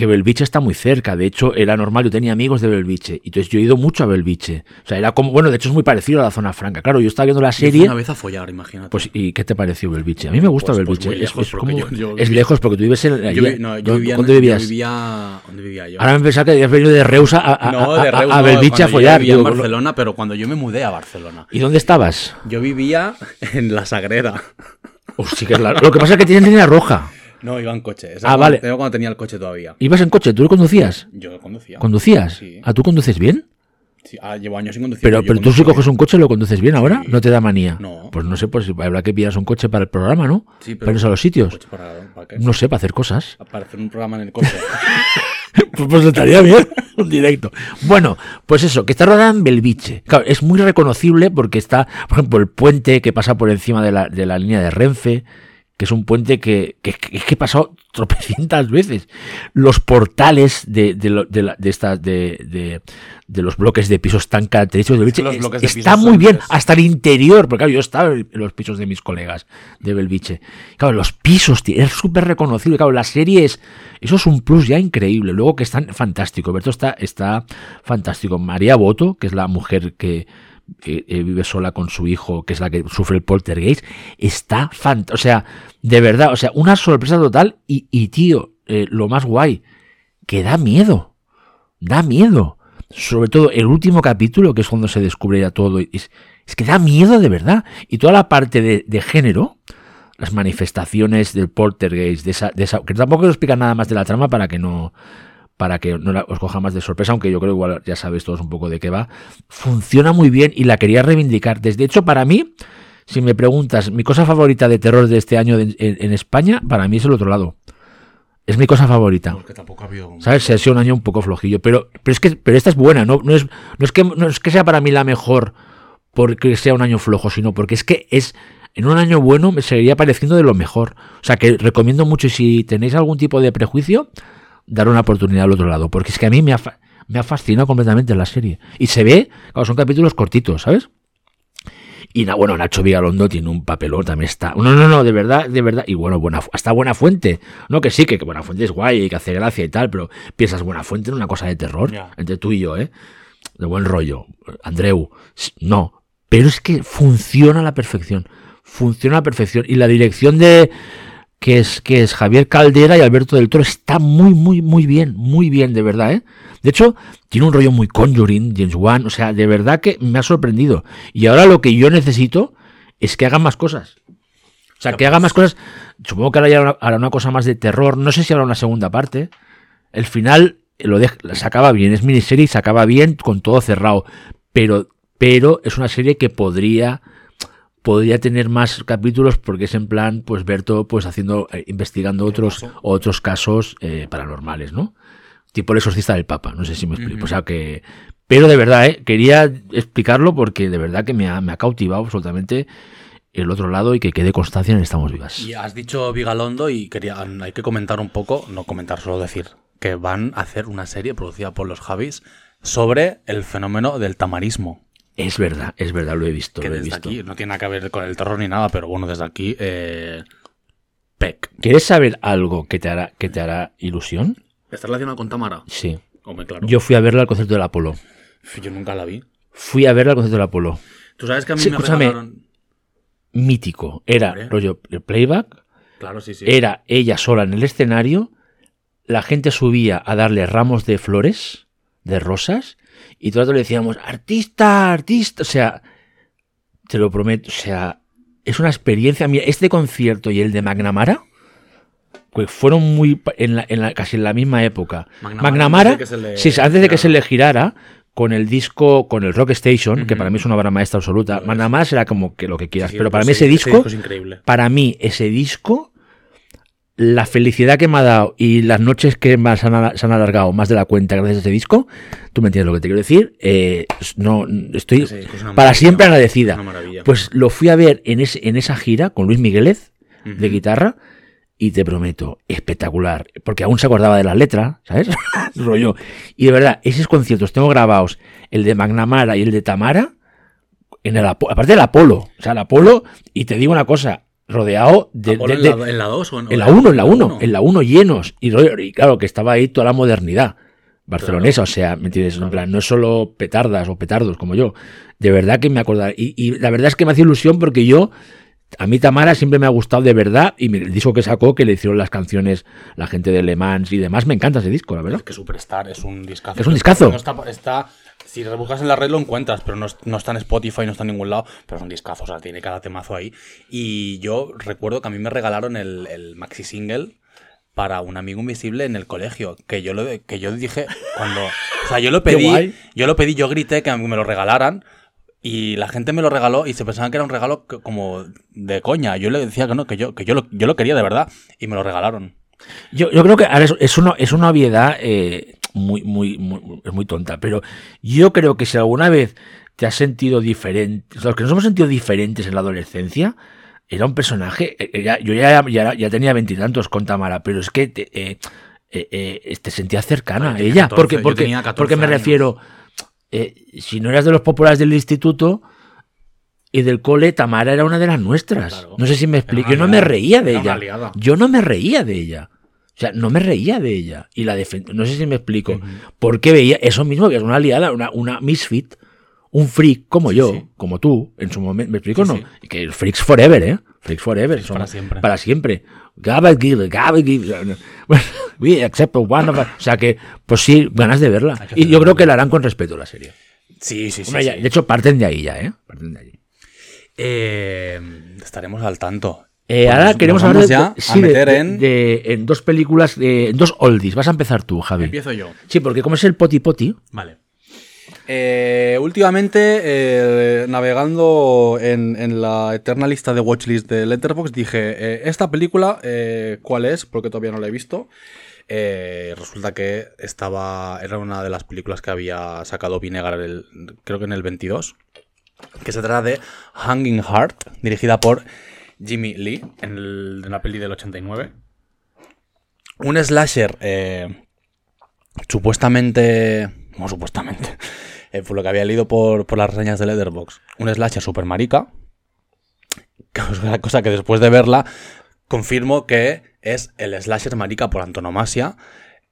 Que Belviche está muy cerca. De hecho, era normal, yo tenía amigos de Belviche. Y entonces yo he ido mucho a Belviche. O sea, era como, bueno, de hecho es muy parecido a la zona franca. Claro, yo estaba viendo la Yo serie. una vez a follar, imagínate. Pues, ¿y qué te pareció Belviche? A mí me gusta Pues- pues Belviche. es, lejos, es porque como- yo- yo es lejos porque tú vives en. yo, allí- vi- no, yo ¿dónde- vivía, ¿Dónde yo vivías? vivía- ¿Dónde vivía yo? Ahora me pensaba que habías venido de Reus a, a, no, a- de a- Reus, a no, Belviche a cuando yo follar. vivía en Barcelona, pero cuando yo me mudé a Barcelona. ¿Y dónde estabas? Yo vivía en La Sagrera. Oh, sí que es la- Lo que pasa es que tienes línea roja. No, iba en coche. Esa Ah, cuando- vale. Era cuando tenía el coche todavía. ¿Ibas en coche? ¿Tú lo conducías? Yo conducía. ¿Conducías? Sí. ¿A tú conduces bien? Sí, ah, llevo años sin conducir. Pero, yo pero tú si coges un coche lo conduces bien ahora, Sí. no te da manía. No. Pues no sé, pues habrá que pillar un coche para el programa, ¿no? Sí, pero- Para a los sitios. Coche para, ¿para qué? No sé, para hacer cosas. Para hacer un programa en el coche. Pues, pues estaría bien, un directo. Bueno, pues eso, que está rodada en Belviche. Claro, es muy reconocible porque está, por ejemplo, el puente que pasa por encima de la, de la línea de Renfe, que es un puente que, que, que- he pasado tropecientas veces. Los portales de, de, lo- de, la- de estas, de, de, de los bloques de pisos tan característicos de Belviche es- está muy bien, hasta el interior, porque claro, yo estaba en los pisos de mis colegas de Belviche. Claro, los pisos, tío, es súper reconocible. Claro, la serie es, eso es un plus ya increíble. Luego que están fantástico. Berto está, está fantástico. María Boto, que es la mujer que, que, eh, vive sola con su hijo, que es la que sufre el poltergeist, está fantástico. O sea, de verdad, o sea, una sorpresa total. Y, y tío, eh, lo más guay, que da miedo. Da miedo. Sobre todo el último capítulo, que es cuando se descubre ya todo. Es, es que da miedo de verdad. Y toda la parte de, de género, las manifestaciones del poltergeist, de esa, de esa, que tampoco explica nada más de la trama para que no para que no la- os coja más de sorpresa, aunque yo creo igual ya sabéis todos un poco de qué va. Funciona muy bien y la quería reivindicar. Desde hecho, para mí, si me preguntas, mi cosa favorita de terror de este año de- en, en España, para mí es el otro lado. Es mi cosa favorita. Porque tampoco ha habido. ¿Sabes? Se ha sido un año un poco flojillo. Pero, pero es que pero esta es buena, no, no, es, no, es que, no es que sea para mí la mejor porque sea un año flojo, sino porque es que es. En un año bueno me seguiría pareciendo de lo mejor. O sea que recomiendo mucho y si tenéis algún tipo de prejuicio, dar una oportunidad al otro lado. Porque es que a mí me ha, me ha fascinado completamente la serie. Y se ve, claro, son capítulos cortitos, ¿sabes? Y bueno, Nacho Vigalondo tiene un papelón, también está. No, no, no, de verdad, de verdad. Y bueno, buena, hasta Buena Fuente. No, que sí, que, que Buena Fuente es guay y que hace gracia y tal, pero piensas Buena Fuente en una cosa de terror. Entre tú y yo, ¿eh? De buen rollo. Andreu. No. Pero es que funciona a la perfección. Funciona a la perfección. Y la dirección de. Que es, que es Javier Caldera y Alberto del Toro está muy, muy, muy bien. Muy bien, de verdad, ¿eh? De hecho, tiene un rollo muy Conjuring, James Wan. O sea, de verdad que me ha sorprendido. Y ahora lo que yo necesito es que hagan más cosas. O sea, que hagan más cosas. Supongo que ahora ya hará una cosa más de terror. No sé si habrá una segunda parte. El final lo deja- se acaba bien. Es miniserie y se acaba bien con todo cerrado. Pero, pero es una serie que podría podría tener más capítulos porque es en plan pues Berto pues haciendo eh, investigando otros otros casos eh, paranormales no tipo el exorcista del papa no sé si me explico. O sea que pero de verdad eh, quería explicarlo porque de verdad que me ha, me ha cautivado absolutamente el otro lado y que quede constancia en Estamos Vivas. Y has dicho Vigalondo y quería, hay que comentar un poco, no comentar, solo decir, que van a hacer una serie producida por los Javis sobre el fenómeno del tamarismo. Es verdad es verdad lo he visto Que lo he desde visto aquí no tiene nada que ver con el terror ni nada, pero bueno, desde aquí, eh, PEC. ¿Quieres saber algo que te hará que te hará ilusión? ¿Está relacionado con Tamara? Sí. Hombre, claro. Yo fui a verla al concierto del Apolo. Yo nunca la vi. Fui a verla al concierto del Apolo. Tú sabes que a mí Sí, me escúchame. regalaron... Mítico. Era Hombre. rollo de playback. Claro, sí, sí. Era ella sola en el escenario. La gente subía a darle ramos de flores, de rosas. Y todo el rato le decíamos, artista, artista. O sea, te lo prometo. O sea, es una experiencia. Mira, este concierto y el de McNamara. Pues fueron muy en la- en la- casi en la misma época. McNamara, McNamara, antes de que se le sí, antes de que girara. se le girara, con el disco, con el Rock Station, que para mí es una obra maestra absoluta. McNamara será como que lo que quieras, Sí, pero para pues mí ese disco, es increíble. para mí ese disco, la felicidad que me ha dado y las noches que más han, se han alargado más de la cuenta gracias a ese disco, tú me entiendes lo que te quiero decir, eh, no, estoy es para siempre agradecida. Pues lo fui a ver en, ese, en esa gira con Luis Miguelez de Ujú. guitarra y te prometo, espectacular, porque aún se acordaba de las letras, ¿sabes? Rollo. Y de verdad, esos conciertos tengo grabados, el de McNamara y el de Tamara, en el aparte del Apolo, o sea, el Apolo, y te digo una cosa, rodeado de... ¿Apolo de- en, de- la, en la 2 o en, en la 1, en la 1, en la 1 llenos. Y, y claro, que estaba ahí toda la modernidad barcelonesa, o sea, ¿me entiendes? En plan, no es solo petardas o petardos como yo. De verdad que me acordaba. Y, y la verdad es que me hace ilusión porque yo, a mí Tamara siempre me ha gustado de verdad. Y el disco que sacó, que le hicieron las canciones la gente de Le Mans y demás, me encanta ese disco, la verdad. Es que Superstar es un discazo. Es un discazo. Está, está- si rebuscas en la red lo encuentras, pero no, no está en Spotify, no está en ningún lado, pero es un discazo, o sea, tiene cada temazo ahí. Y yo recuerdo que a mí me regalaron el, el maxi single para un amigo invisible en el colegio, que yo lo que yo dije cuando, o sea, yo lo pedí, yo lo pedí, yo grité que me lo regalaran y la gente me lo regaló y se pensaban que era un regalo como de coña. Yo le decía que no, que yo que yo lo, yo lo quería de verdad y me lo regalaron. Yo, yo creo que ahora es, es, una, es una obviedad eh, muy, muy, muy, es muy tonta, pero yo creo que si alguna vez te has sentido diferente, los que nos hemos sentido diferentes en la adolescencia, era un personaje, eh, eh, ya- yo ya, ya, ya tenía veintitantos con Tamara, pero es que te, eh, eh, eh, te sentía cercana a ella, 14, porque, porque, tenía 14 porque me años. refiero, eh, si no eras de los populares del instituto, y del cole, Tamara era una de las nuestras. Claro. No sé si me Era explico. Yo no me reía de Era ella. Yo no me reía de ella. O sea, no me reía de ella. Y la defendía. No sé si me explico. Ujú. Porque veía eso mismo, que es una aliada, una, una misfit, un freak como yo, sí. como tú, en su momento. ¿Me explico Sí, no? Y que freaks forever, ¿eh? Freaks forever. Freaks para siempre. Para siempre. Gabagill, Gabagill. Bueno, we accept one of us. O sea que, pues sí, ganas de verla. Y yo creo que la harán con respeto la serie. Sí, sí, sí. Hombre, ya- sí. De hecho, parten de ahí ya, ¿eh? Parten de ahí. Eh, estaremos al tanto. Eh, Pues ahora nos queremos hablar de, a sí, meter de- en- de- en dos películas, de, en dos oldies. Vas a empezar tú, Javi. Empiezo yo. Sí, porque como es el poti poti, Vale. Eh, últimamente, eh, navegando en, en la eterna lista de watchlist de Letterboxd, dije, ¿esta película cuál es? Porque todavía no la he visto. Resulta que estaba era una de las películas que había sacado Vinegar, el- creo que en el 22, que se trata de Hanging Heart, dirigida por Jimmy Lee, en, la peli del 89. Un slasher eh, supuestamente. No, supuestamente. eh, por lo que había leído por, por las reseñas de Letterboxd. Un slasher super marica. Cosa que después de verla confirmo que es el slasher marica por antonomasia.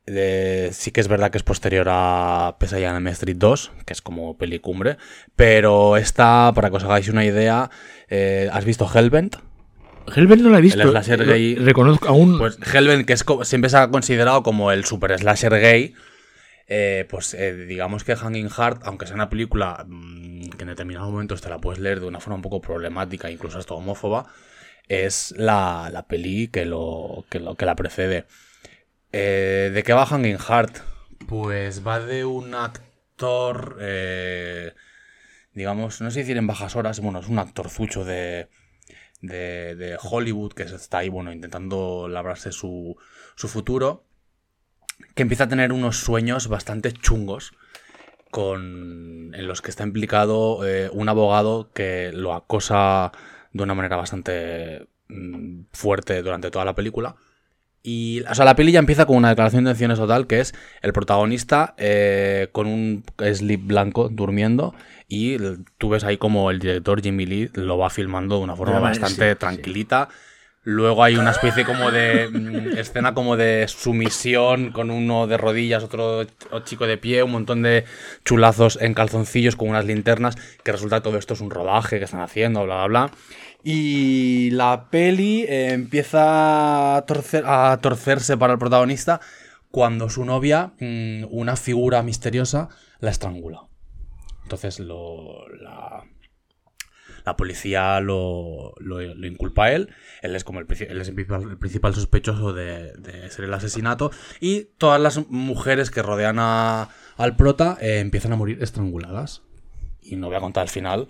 Sí que es verdad que es posterior a Pesadilla en Elm Street 2, que es como pelicumbre. Pero esta, para que os hagáis una idea, eh, ¿has visto Hellbent? Hellbent no la he visto. El slasher Lo- gay- Reconozco aún. Pues Hellbent, que es co- siempre se ha considerado como el super slasher gay, eh, pues eh, digamos que Hanging Heart, aunque sea una película mm, que en determinados momentos te la puedes leer de una forma un poco problemática, incluso hasta homófoba, es la, la peli que, lo, que, lo, que la precede. Eh, ¿De qué va Hanging Heart? Pues va de un actor, eh, digamos, no sé decir en bajas horas, bueno, es un actorzucho de, de, de Hollywood que está ahí, bueno, intentando labrarse su, su futuro, que empieza a tener unos sueños bastante chungos con, en los que está implicado eh, un abogado que lo acosa de una manera bastante mm, fuerte durante toda la película. Y, o sea, la peli ya empieza con una declaración de intenciones total, que es el protagonista eh, con un slip blanco durmiendo y tú ves ahí como el director Jimmy Lee lo va filmando de una forma bastante sí, sí. tranquilita. Luego hay una especie como de mm, escena como de sumisión con uno de rodillas, otro ch- chico de pie, un montón de chulazos en calzoncillos con unas linternas, que resulta que todo esto es un rodaje que están haciendo, bla, bla, bla. Y la peli eh, empieza a, torcer- a torcerse para el protagonista cuando su novia, mm, una figura misteriosa, la estrangula. Entonces lo, la, la policía lo, lo- inculpa a él. Él es como el, es el principal, el principal sospechoso de, de ser el asesinato. Y todas las mujeres que rodean a- al prota eh, empiezan a morir estranguladas. Y no voy a contar el final,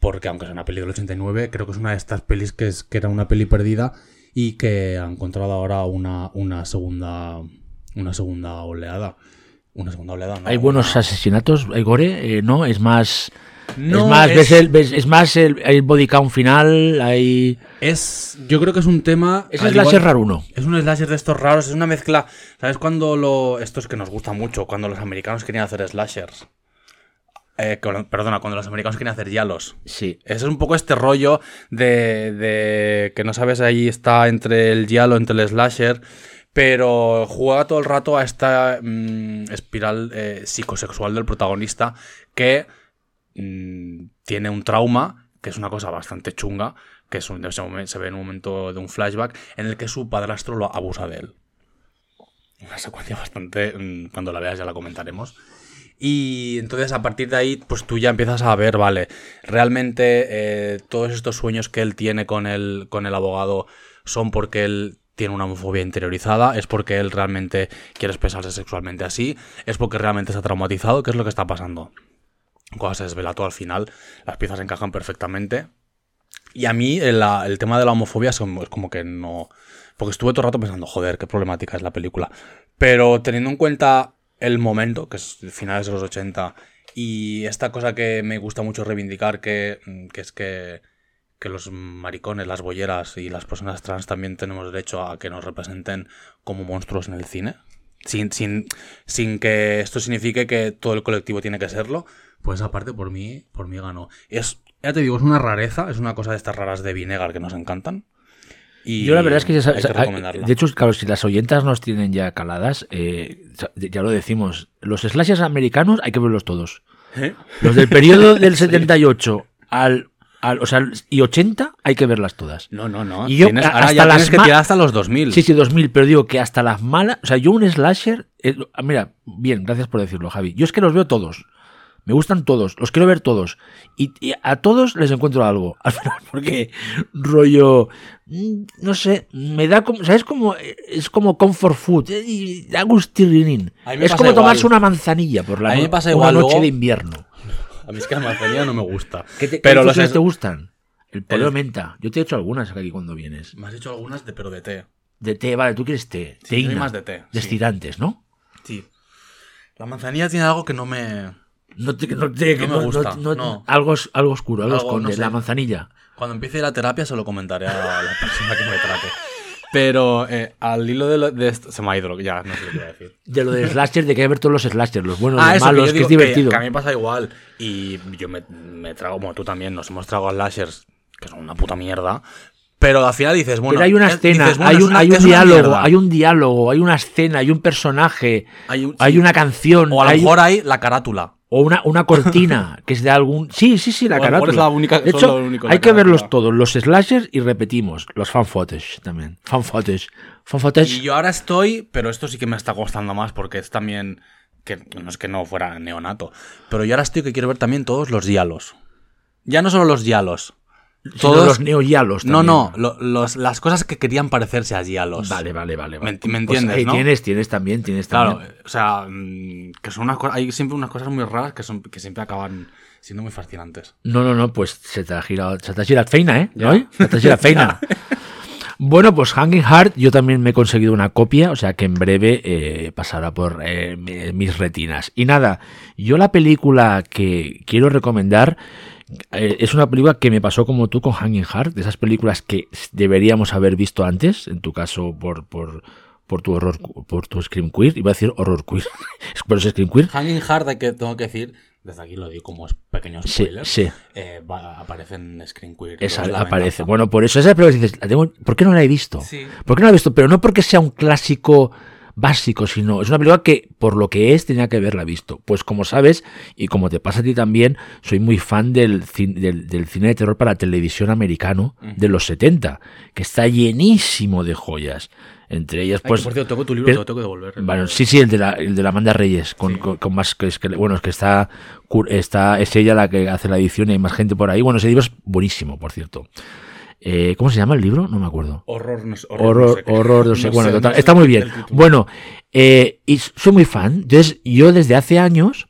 porque aunque sea una peli del 89, creo que es una de estas pelis que, es, que era una peli perdida y que ha encontrado ahora una, una segunda una segunda oleada. Una segunda oleada, ¿no? hay buenos asesinatos, hay gore, eh, ¿no? Es más. No, es más, es- ves el, ves- es más el, el body count final, hay. Es, yo creo que es un tema. Es al slasher raro uno. Es un slasher de estos raros, es una mezcla. ¿Sabes cuando lo. Esto es que nos gusta mucho, cuando los americanos querían hacer slashers? Eh, perdona, cuando los americanos querían hacer yalos. Sí. Es un poco este rollo de, de que no sabes ahí está entre el giallo, entre el slasher, pero juega todo el rato a esta mm, espiral eh, psicosexual del protagonista que mm, tiene un trauma, que es una cosa bastante chunga, que es un- ese momen- se ve en un momento de un flashback en el que su padrastro lo abusa de él. Una secuencia bastante... mm, Cuando la veas ya la comentaremos. Y entonces a partir de ahí, pues tú ya empiezas a ver, vale, realmente eh, todos estos sueños que él tiene con el, con el abogado son porque él tiene una homofobia interiorizada, es porque él realmente quiere expresarse sexualmente así, es porque realmente está traumatizado, ¿qué es lo que está pasando? Cuando se desvela todo al final, las piezas encajan perfectamente. Y a mí el, tema de la homofobia es como, que no... Porque estuve todo el rato pensando, joder, qué problemática es la película. Pero teniendo en cuenta el momento, que es finales de los 80, y esta cosa que me gusta mucho reivindicar, que es que, que los maricones, las bolleras y las personas trans también tenemos derecho a que nos representen como monstruos en el cine. Sin, sin, sin que esto signifique que todo el colectivo tiene que serlo, pues aparte por mí, por mí ganó. Es, ya te digo, es una rareza, es una cosa de estas raras de Vinegar que nos encantan. Y Yo la verdad es que, ya hay recomendarla. de hecho, claro, si las oyentas nos tienen ya caladas, eh, ya lo decimos, los slashers americanos hay que verlos todos. ¿Eh? Los del periodo del 78 al, al- o sea, y 80 hay que verlas todas. No, no, no. Y yo, Tienes- ahora hasta ya las tienes que tirar hasta los 2000. Sí, sí, 2000, pero digo que hasta las malas, o sea, yo un slasher, eh, mira, bien, gracias por decirlo, Javi. Yo es que los veo todos. Me gustan todos, los quiero ver todos. Y, y a todos les encuentro algo. Al final, porque rollo, mm, no sé, me da como, ¿sabes? Como, es como comfort food. eh, Es como tomarse igual. una manzanilla por la A mí me no- pasa una noche luego- de invierno. A mí es que la manzanilla no me gusta. ¿Qué te, pero qué es- te gustan? El poleo El- menta. Yo te he hecho algunas aquí cuando vienes. Me has hecho algunas de pero de té. De té, vale, tú quieres té. Sí, más de té, sí. Destilantes, ¿no? Sí. La manzanilla tiene algo que no me. No te, no te- No me gusta, no- no. Algo, es- algo oscuro, algo, Algo, esconde. no sé. La manzanilla. Cuando empiece la terapia se lo comentaré a la persona que me trate. Pero eh, al hilo de, lo- de esto. Se me ha ido, ya, no sé lo que iba a decir. De lo de slasher, de que hay que ver todos los slashers, los buenos, Ah, los que, malos, que, digo es divertido. Que, a mí me pasa igual. Y yo me, me trago, como tú también, nos hemos tragado slashers, que son una puta mierda. Pero al final dices, bueno. Pero hay una es- escena, dices, bueno, hay es un, una- hay es un diálogo, hay un diálogo, hay una escena, hay un personaje, Hay un- hay sí. una canción, O a lo hay- mejor hay la carátula. O una, una cortina que es de algún. Sí, sí, sí, la O a lo mejor carátula. es la única- de hecho, único, hay que carátula. verlos todos, los slashers y repetimos, los fan footage también. Fan footage. Fan footage. Y yo ahora estoy, pero esto sí que me está costando más porque es también. que No es que no fuera neonato. Pero yo ahora estoy que quiero ver también todos los diálogos. Ya no solo los diálogos. Todos los neoyalos No, no, lo- los, las cosas que querían parecerse a diálogos. Vale, vale, vale. vale. Me- me Pues entiendes, ahí ¿no? tienes, tienes también, tienes Claro, también. o sea, mm, que son unas. Hay siempre unas cosas muy raras que, son, que siempre acaban siendo muy fascinantes. No, no, no, pues se te ha girado, se te ha girado feina, ¿eh? Se te ha girado feina. Bueno, pues Hanging Heart yo también me he conseguido una copia, o sea que en breve eh, pasará por eh, mi- mis retinas. Y nada, yo la película que quiero recomendar es una película que me pasó como tú con Hanging Heart, de esas películas que deberíamos haber visto antes, en tu caso por, por, por tu horror, por tu Scream Queer, iba a decir horror queer, pero es Scream Queer. Hanging Hard, que, tengo que decir, desde aquí lo digo como es pequeño Sí, spoiler. sí. eh, va- aparece en Screen Queer. Esa aparece. venganza. Bueno, por eso esa película dices, la tengo- ¿por qué no la he visto? Sí. ¿Por qué no la he visto? Pero no porque sea un clásico básico, sino es una película que por lo que es tenía que haberla visto. Pues como sabes, y como te pasa a ti también, soy muy fan del, del, del cine de terror para televisión americano de los 70, que está llenísimo de joyas. Entre ellas, Ay, pues... por cierto, tengo tu libro, pero- te lo tengo que devolver. Bueno, sí, sí, el de la, el de la Amanda Reyes, con, Sí. con, con más que es que bueno, es que está, está, es ella la que hace la edición y hay más gente por ahí. Bueno, ese libro es buenísimo, por cierto. Eh, ¿Cómo se llama el libro? No me acuerdo. Horror, no sé, horror, Horror, no sé horror, no sé. No bueno, sé, total, no sé está muy bien. Bueno, eh, y soy muy fan. Entonces, yo desde hace años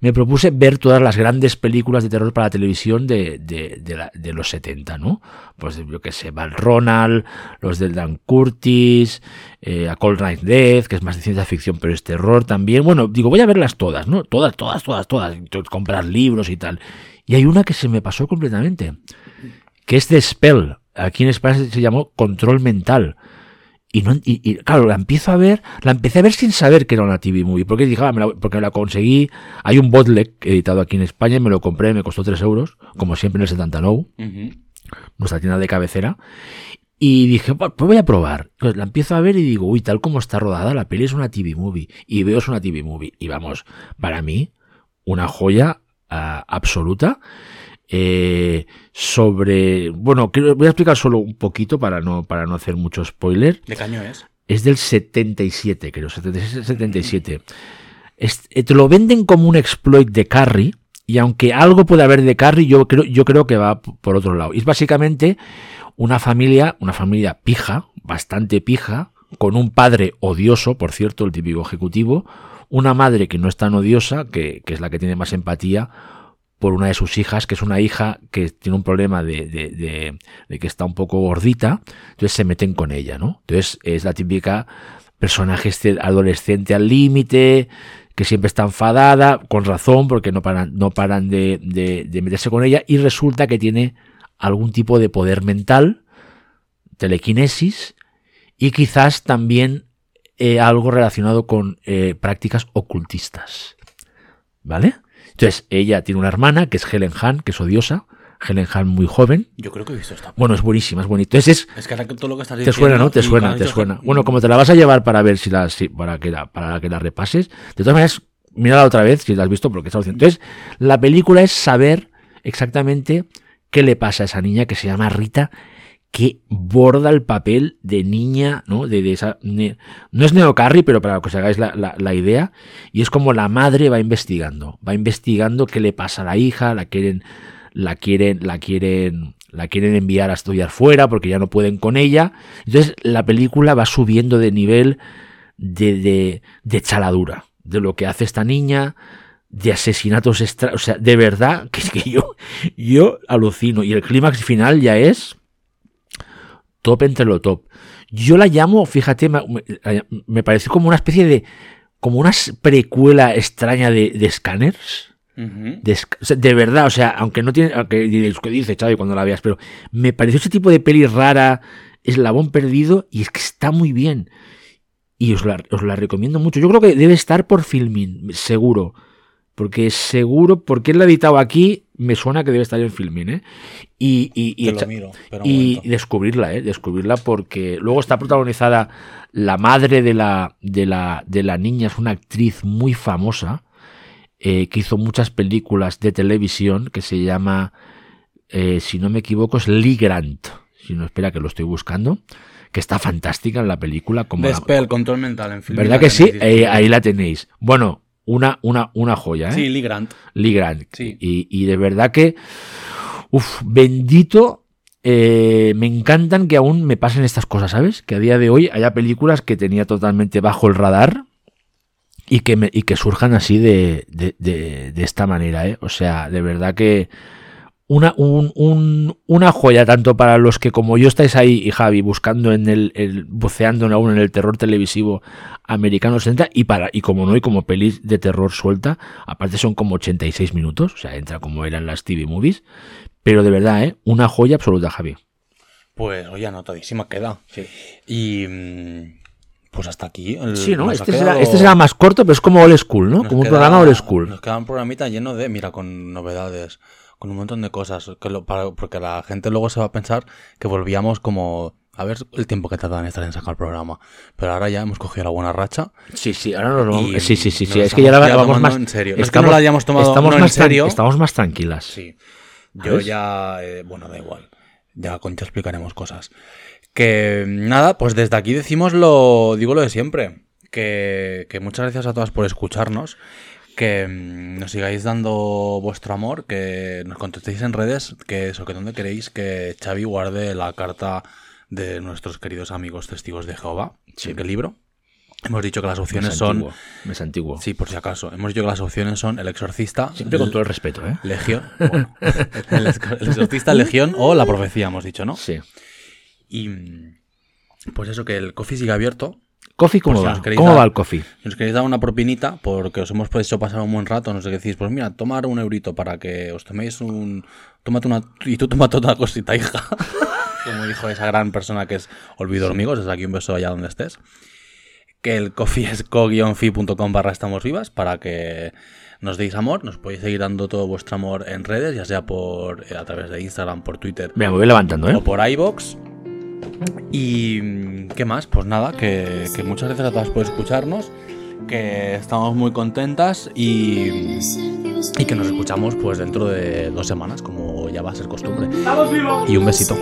me propuse ver todas las grandes películas de terror para televisión de, de, de la- de los 70, ¿no? Pues yo que sé, Val Ronald, los del Dan Curtis, eh, A Cold Night Death, que es más de ciencia ficción, pero es terror también. Bueno, digo, voy a verlas todas, ¿no? Todas, todas, todas, todas. Comprar libros y tal. Y hay una que se me pasó completamente, que es de Spell. Aquí en España se llamó Control Mental. Y, no, y, y, claro, la empiezo a ver, la empecé a ver sin saber que era una TV movie, porque dije, ah, me la- porque la conseguí, hay un bootleg editado aquí en España, y me lo compré, me costó 3 euros, como siempre en el 79, Ujú. nuestra tienda de cabecera, y dije, pues pues voy a probar. Entonces la empiezo a ver y digo, uy, tal como está rodada, la peli es una TV movie, y veo es una TV movie, y vamos, para mí, una joya ah, absoluta. Eh, sobre bueno voy a explicar solo un poquito para no para no hacer mucho spoiler ¿De caño es? es del 77, creo, 76, 77. Es- eh, te lo venden como un exploit de Carrie, y aunque algo puede haber de Carrie, yo creo, yo creo que va por otro lado. Y es básicamente una familia, una familia pija, bastante pija, con un padre odioso, por cierto, el típico ejecutivo, una madre que no es tan odiosa, que, que es la que tiene más empatía, por una de sus hijas, que es una hija que tiene un problema de, de- de- que está un poco gordita, entonces se meten con ella, ¿no? Entonces es la típica personaje este adolescente al límite, que siempre está enfadada, con razón, porque no paran, no paran de, de- de meterse con ella, y resulta que tiene algún tipo de poder mental, telequinesis, y quizás también eh, algo relacionado con eh, prácticas ocultistas. ¿Vale? Entonces, ella tiene una hermana que es Helen Hahn, que es odiosa. Helen Hahn muy joven. Yo creo que he visto esta. Bueno, es buenísima, es bonito. Entonces es, Es que ahora todo lo que estás te diciendo. suena, ¿no? Te suena, te suena. que- Bueno, como te la vas a llevar para ver si la, si- para que la, para que la repases. De todas maneras, mírala otra vez si la has visto porque está haciendo. Entonces, la película es saber exactamente qué le pasa a esa niña que se llama Rita, que borda el papel de niña, ¿no? De, esa, no es Neo Carrie, pero para que os hagáis la, la- la idea, y es como la madre va investigando, va investigando qué le pasa a la hija, la quieren, la quieren, la quieren, la quieren enviar a estudiar fuera porque ya no pueden con ella. Entonces la película va subiendo de nivel de, de, de chaladura, de lo que hace esta niña, de asesinatos extra, o sea, de verdad que es que yo, yo alucino. Y el clímax final ya es top entre lo top. Yo la llamo, fíjate, me, me- pareció como una especie de, como una precuela extraña de, de Scanners. De, esc- o sea, de verdad, o sea, aunque no tiene, aunque diréis, ¿qué dice Xavi cuando la veas? Pero me pareció ese tipo de peli rara, eslabón perdido, y es que está muy bien. Y os la, os la recomiendo mucho. Yo creo que debe estar por Filmin, seguro. Porque seguro, porque él la ha editado aquí, me suena que debe estar en Filmin, ¿eh? Y, y, y echa- miro. y descubrirla, ¿eh? Descubrirla porque luego está protagonizada la madre de la, de la, de la niña, es una actriz muy famosa eh, que hizo muchas películas de televisión que se llama, eh, si no me equivoco, es Lee Grant. Si no, espera que lo estoy buscando. Que está fantástica en la película. Como la- Despel, control mental en film. ¿Verdad que sí? Eh, ahí la tenéis. Bueno, una, una, una joya, ¿eh? Sí, Lee Grant. Lee Grant. Sí. Y, y de verdad que, uff, bendito. eh, me encantan que aún me pasen estas cosas, ¿sabes? Que a día de hoy haya películas que tenía totalmente bajo el radar y que, me- y que surjan así de, de, de- de esta manera, ¿eh? O sea, de verdad que una, un- un- una joya tanto para los que como yo estáis ahí y Javi buscando en el, el- buceando aún en el terror televisivo americano 60 y para y como no y como pelis de terror suelta aparte son como 86 minutos o sea entra como eran las TV movies pero de verdad eh una joya absoluta Javi Pues, oye, anotadísima queda. Y. mm, Pues hasta aquí. el- sí no este será, quedado- este será más corto pero es como old school no nos como un programa old school Nos queda un programita lleno de, mira, con novedades, con un montón de cosas. Que lo- para- porque la gente luego se va a pensar que volvíamos como. A ver el tiempo que tardan en estar en sacar el programa. Pero ahora ya hemos cogido la buena racha. sí sí ahora nos vamos Y sí sí sí sí lo es que ya estamos la vamos más en serio. No es que no la hayamos tomado estamos no en más tran- serio. estamos más tranquilas Sí. Yo ¿Sabes? ya, eh, bueno, da igual. Ya con ya explicaremos cosas. Que nada, pues desde aquí decimos lo, digo lo de siempre. Que, que muchas gracias a todas por escucharnos. Que mm, nos sigáis dando vuestro amor. Que nos contestéis en redes. Que eso, que donde queréis que Xavi guarde la carta de nuestros queridos amigos testigos de Jehová. Sí. ¿Qué libro? Hemos dicho que las opciones es son. antiguo, es antiguo Sí, por si acaso. Hemos dicho que las opciones son El Exorcista. siempre con todo el respeto eh Legión. bueno, el, el exorcista Legión o la profecía, hemos dicho, ¿no? sí Y pues eso, que el coffee sigue abierto. Coffee cómo si va cómo dar- va el coffee Si os queréis dar una propinita, porque os hemos hecho pasar un buen rato, no sé qué decís, pues mira, tomar un eurito para que os toméis un. Tómate una. Y tú tómate otra cosita, hija. Como dijo esa gran persona que es Olvido Hormigos, desde aquí un beso allá donde estés. Que el coffee es co-fi.com barra estamos vivas para que nos deis amor. Nos podéis seguir dando todo vuestro amor en redes, ya sea por eh, a través de Instagram, por Twitter Mira, me voy levantando, ¿eh? o por iBox. Y qué más, pues nada, que, que muchas gracias a todas por escucharnos, que estamos muy contentas y, y que nos escuchamos pues dentro de dos semanas, como ya va a ser costumbre. Y un besito.